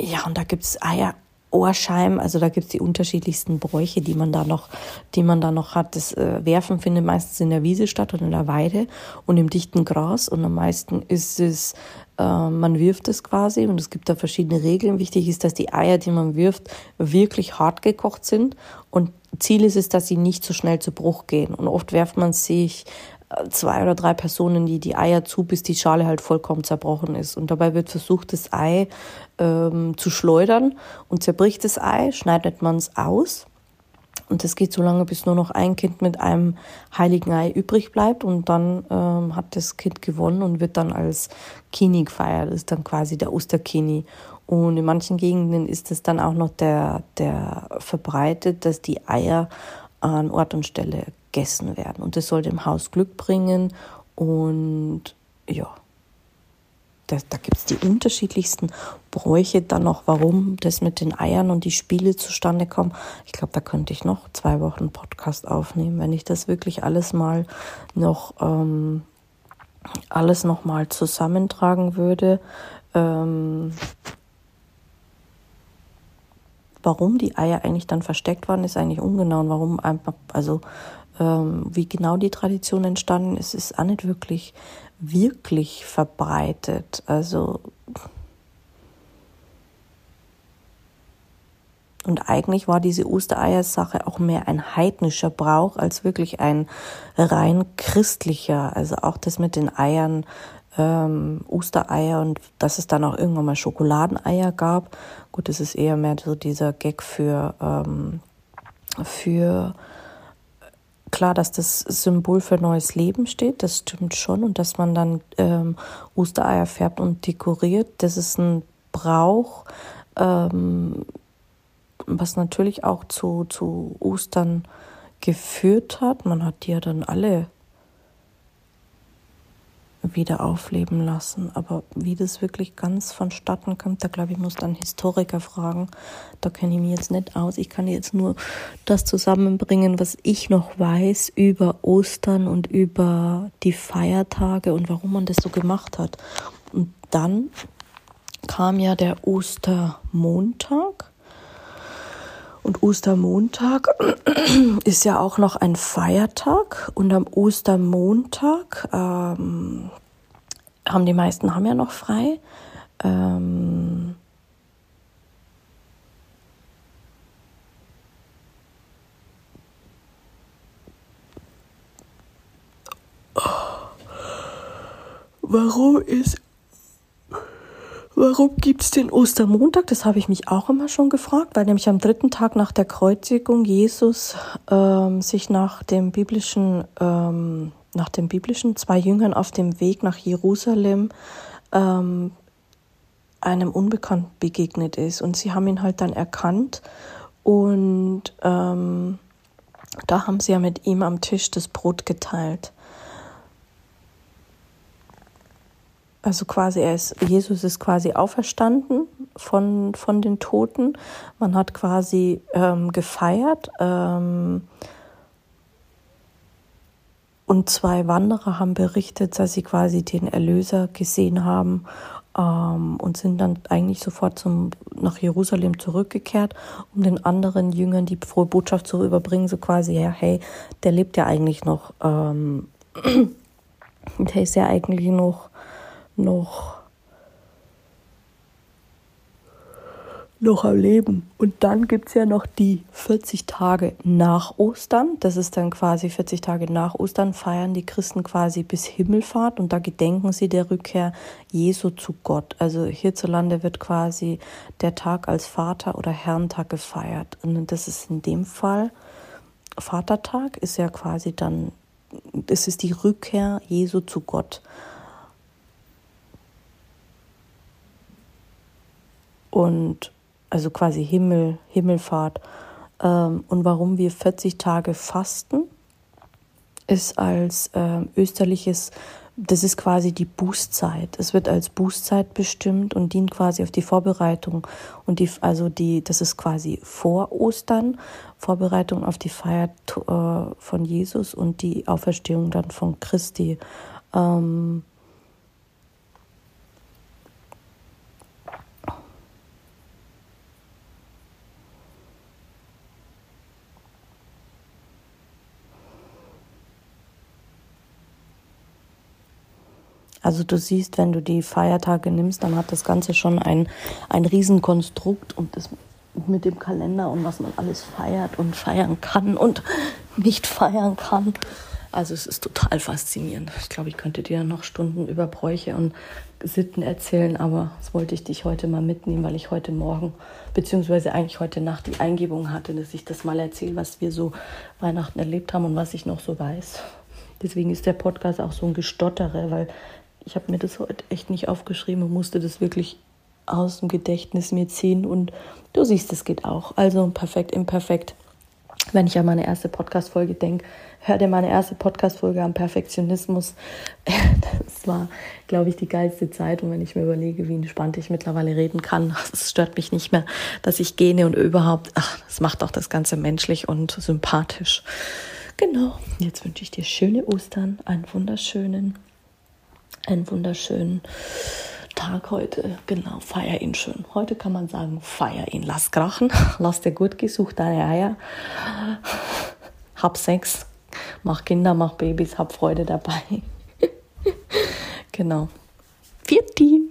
ja, und da gibt es Eier Ohrscheim, also da gibt es die unterschiedlichsten Bräuche, die man da noch, die man da noch hat. Das äh, Werfen findet meistens in der Wiese statt und in der Weide und im dichten Gras. Und am meisten ist es, äh, man wirft es quasi und es gibt da verschiedene Regeln. Wichtig ist, dass die Eier, die man wirft, wirklich hart gekocht sind. Und Ziel ist es, dass sie nicht so schnell zu Bruch gehen. Und oft werft man sich zwei oder drei Personen, die die Eier zu, bis die Schale halt vollkommen zerbrochen ist. Und dabei wird versucht, das Ei ähm, zu schleudern und zerbricht das Ei, schneidet man es aus. Und das geht so lange, bis nur noch ein Kind mit einem heiligen Ei übrig bleibt. Und dann ähm, hat das Kind gewonnen und wird dann als Kini gefeiert. Das ist dann quasi der Osterkini. Und in manchen Gegenden ist es dann auch noch der, der verbreitet, dass die Eier an Ort und Stelle gegessen werden. Und das soll dem Haus Glück bringen. Und ja, da, da gibt es die unterschiedlichsten Bräuche dann noch, warum das mit den Eiern und die Spiele zustande kommen. Ich glaube, da könnte ich noch zwei Wochen Podcast aufnehmen, wenn ich das wirklich alles mal noch ähm, alles noch mal zusammentragen würde. Ähm, warum die Eier eigentlich dann versteckt waren, ist eigentlich ungenau. Und warum einfach, also ähm, wie genau die Tradition entstanden ist, ist auch nicht wirklich, wirklich verbreitet. Also Und eigentlich war diese Ostereiersache auch mehr ein heidnischer Brauch als wirklich ein rein christlicher. Also auch das mit den Eiern, ähm, Ostereier und dass es dann auch irgendwann mal Schokoladeneier gab. Gut, das ist eher mehr so dieser Gag für, ähm, für klar, dass das Symbol für neues Leben steht, das stimmt schon. Und dass man dann ähm, Ostereier färbt und dekoriert, das ist ein Brauch, ähm, was natürlich auch zu, zu Ostern geführt hat. Man hat die ja dann alle wieder aufleben lassen. Aber wie das wirklich ganz vonstatten kommt, da glaube ich, muss dann Historiker fragen. Da kenne ich mich jetzt nicht aus. Ich kann jetzt nur das zusammenbringen, was ich noch weiß über Ostern und über die Feiertage und warum man das so gemacht hat. Und dann kam ja der Ostermontag. Und Ostermontag ist ja auch noch ein Feiertag. Und am Ostermontag ähm, haben die meisten haben ja noch frei. Ähm, Warum ist Warum gibt es den Ostermontag? Das habe ich mich auch immer schon gefragt, weil nämlich am dritten Tag nach der Kreuzigung Jesus ähm, sich nach dem biblischen, ähm, nach dem biblischen zwei Jüngern auf dem Weg nach Jerusalem ähm, einem Unbekannten begegnet ist. Und sie haben ihn halt dann erkannt und ähm, da haben sie ja mit ihm am Tisch das Brot geteilt. Also quasi er ist, Jesus ist quasi auferstanden von, von den Toten. Man hat quasi ähm, gefeiert. Ähm, und zwei Wanderer haben berichtet, dass sie quasi den Erlöser gesehen haben ähm, und sind dann eigentlich sofort zum, nach Jerusalem zurückgekehrt, um den anderen Jüngern die frohe Botschaft zu überbringen, so quasi, ja, hey, der lebt ja eigentlich noch, ähm, der ist ja eigentlich noch noch, noch am Leben. Und dann gibt es ja noch die 40 Tage nach Ostern. Das ist dann quasi 40 Tage nach Ostern, feiern die Christen quasi bis Himmelfahrt und da gedenken sie der Rückkehr Jesu zu Gott. Also hierzulande wird quasi der Tag als Vater- oder Herrentag gefeiert. Und das ist in dem Fall Vatertag, ist ja quasi dann, es ist die Rückkehr Jesu zu Gott. Und also quasi Himmel, Himmelfahrt. Ähm, und warum wir 40 Tage fasten, ist als äh, österliches, das ist quasi die Bußzeit. Es wird als Bußzeit bestimmt und dient quasi auf die Vorbereitung. Und die, also die, das ist quasi vor Ostern, Vorbereitung auf die Feier äh, von Jesus und die Auferstehung dann von Christi. Ähm, Also du siehst, wenn du die Feiertage nimmst, dann hat das Ganze schon ein, ein Riesenkonstrukt und das mit dem Kalender und was man alles feiert und feiern kann und nicht feiern kann. Also es ist total faszinierend. Ich glaube, ich könnte dir noch Stunden über Bräuche und Sitten erzählen, aber das wollte ich dich heute mal mitnehmen, weil ich heute Morgen, beziehungsweise eigentlich heute Nacht die Eingebung hatte, dass ich das mal erzähle, was wir so Weihnachten erlebt haben und was ich noch so weiß. Deswegen ist der Podcast auch so ein Gestottere, weil ich habe mir das heute echt nicht aufgeschrieben und musste das wirklich aus dem Gedächtnis mir ziehen und du siehst, es geht auch. Also perfekt, imperfekt. Wenn ich an meine erste Podcast-Folge denke, hör dir meine erste Podcast-Folge am Perfektionismus. Das war, glaube ich, die geilste Zeit. Und wenn ich mir überlege, wie entspannt ich mittlerweile reden kann, es stört mich nicht mehr, dass ich gene und überhaupt, ach, das macht auch das Ganze menschlich und sympathisch. Genau. Jetzt wünsche ich dir schöne Ostern, einen wunderschönen, einen wunderschönen Tag heute. Genau, feier ihn schön. Heute kann man sagen, feier ihn. Lass krachen, lass dir gut gesucht deine Eier. Hab Sex, mach Kinder, mach Babys, hab Freude dabei. genau. Vierti.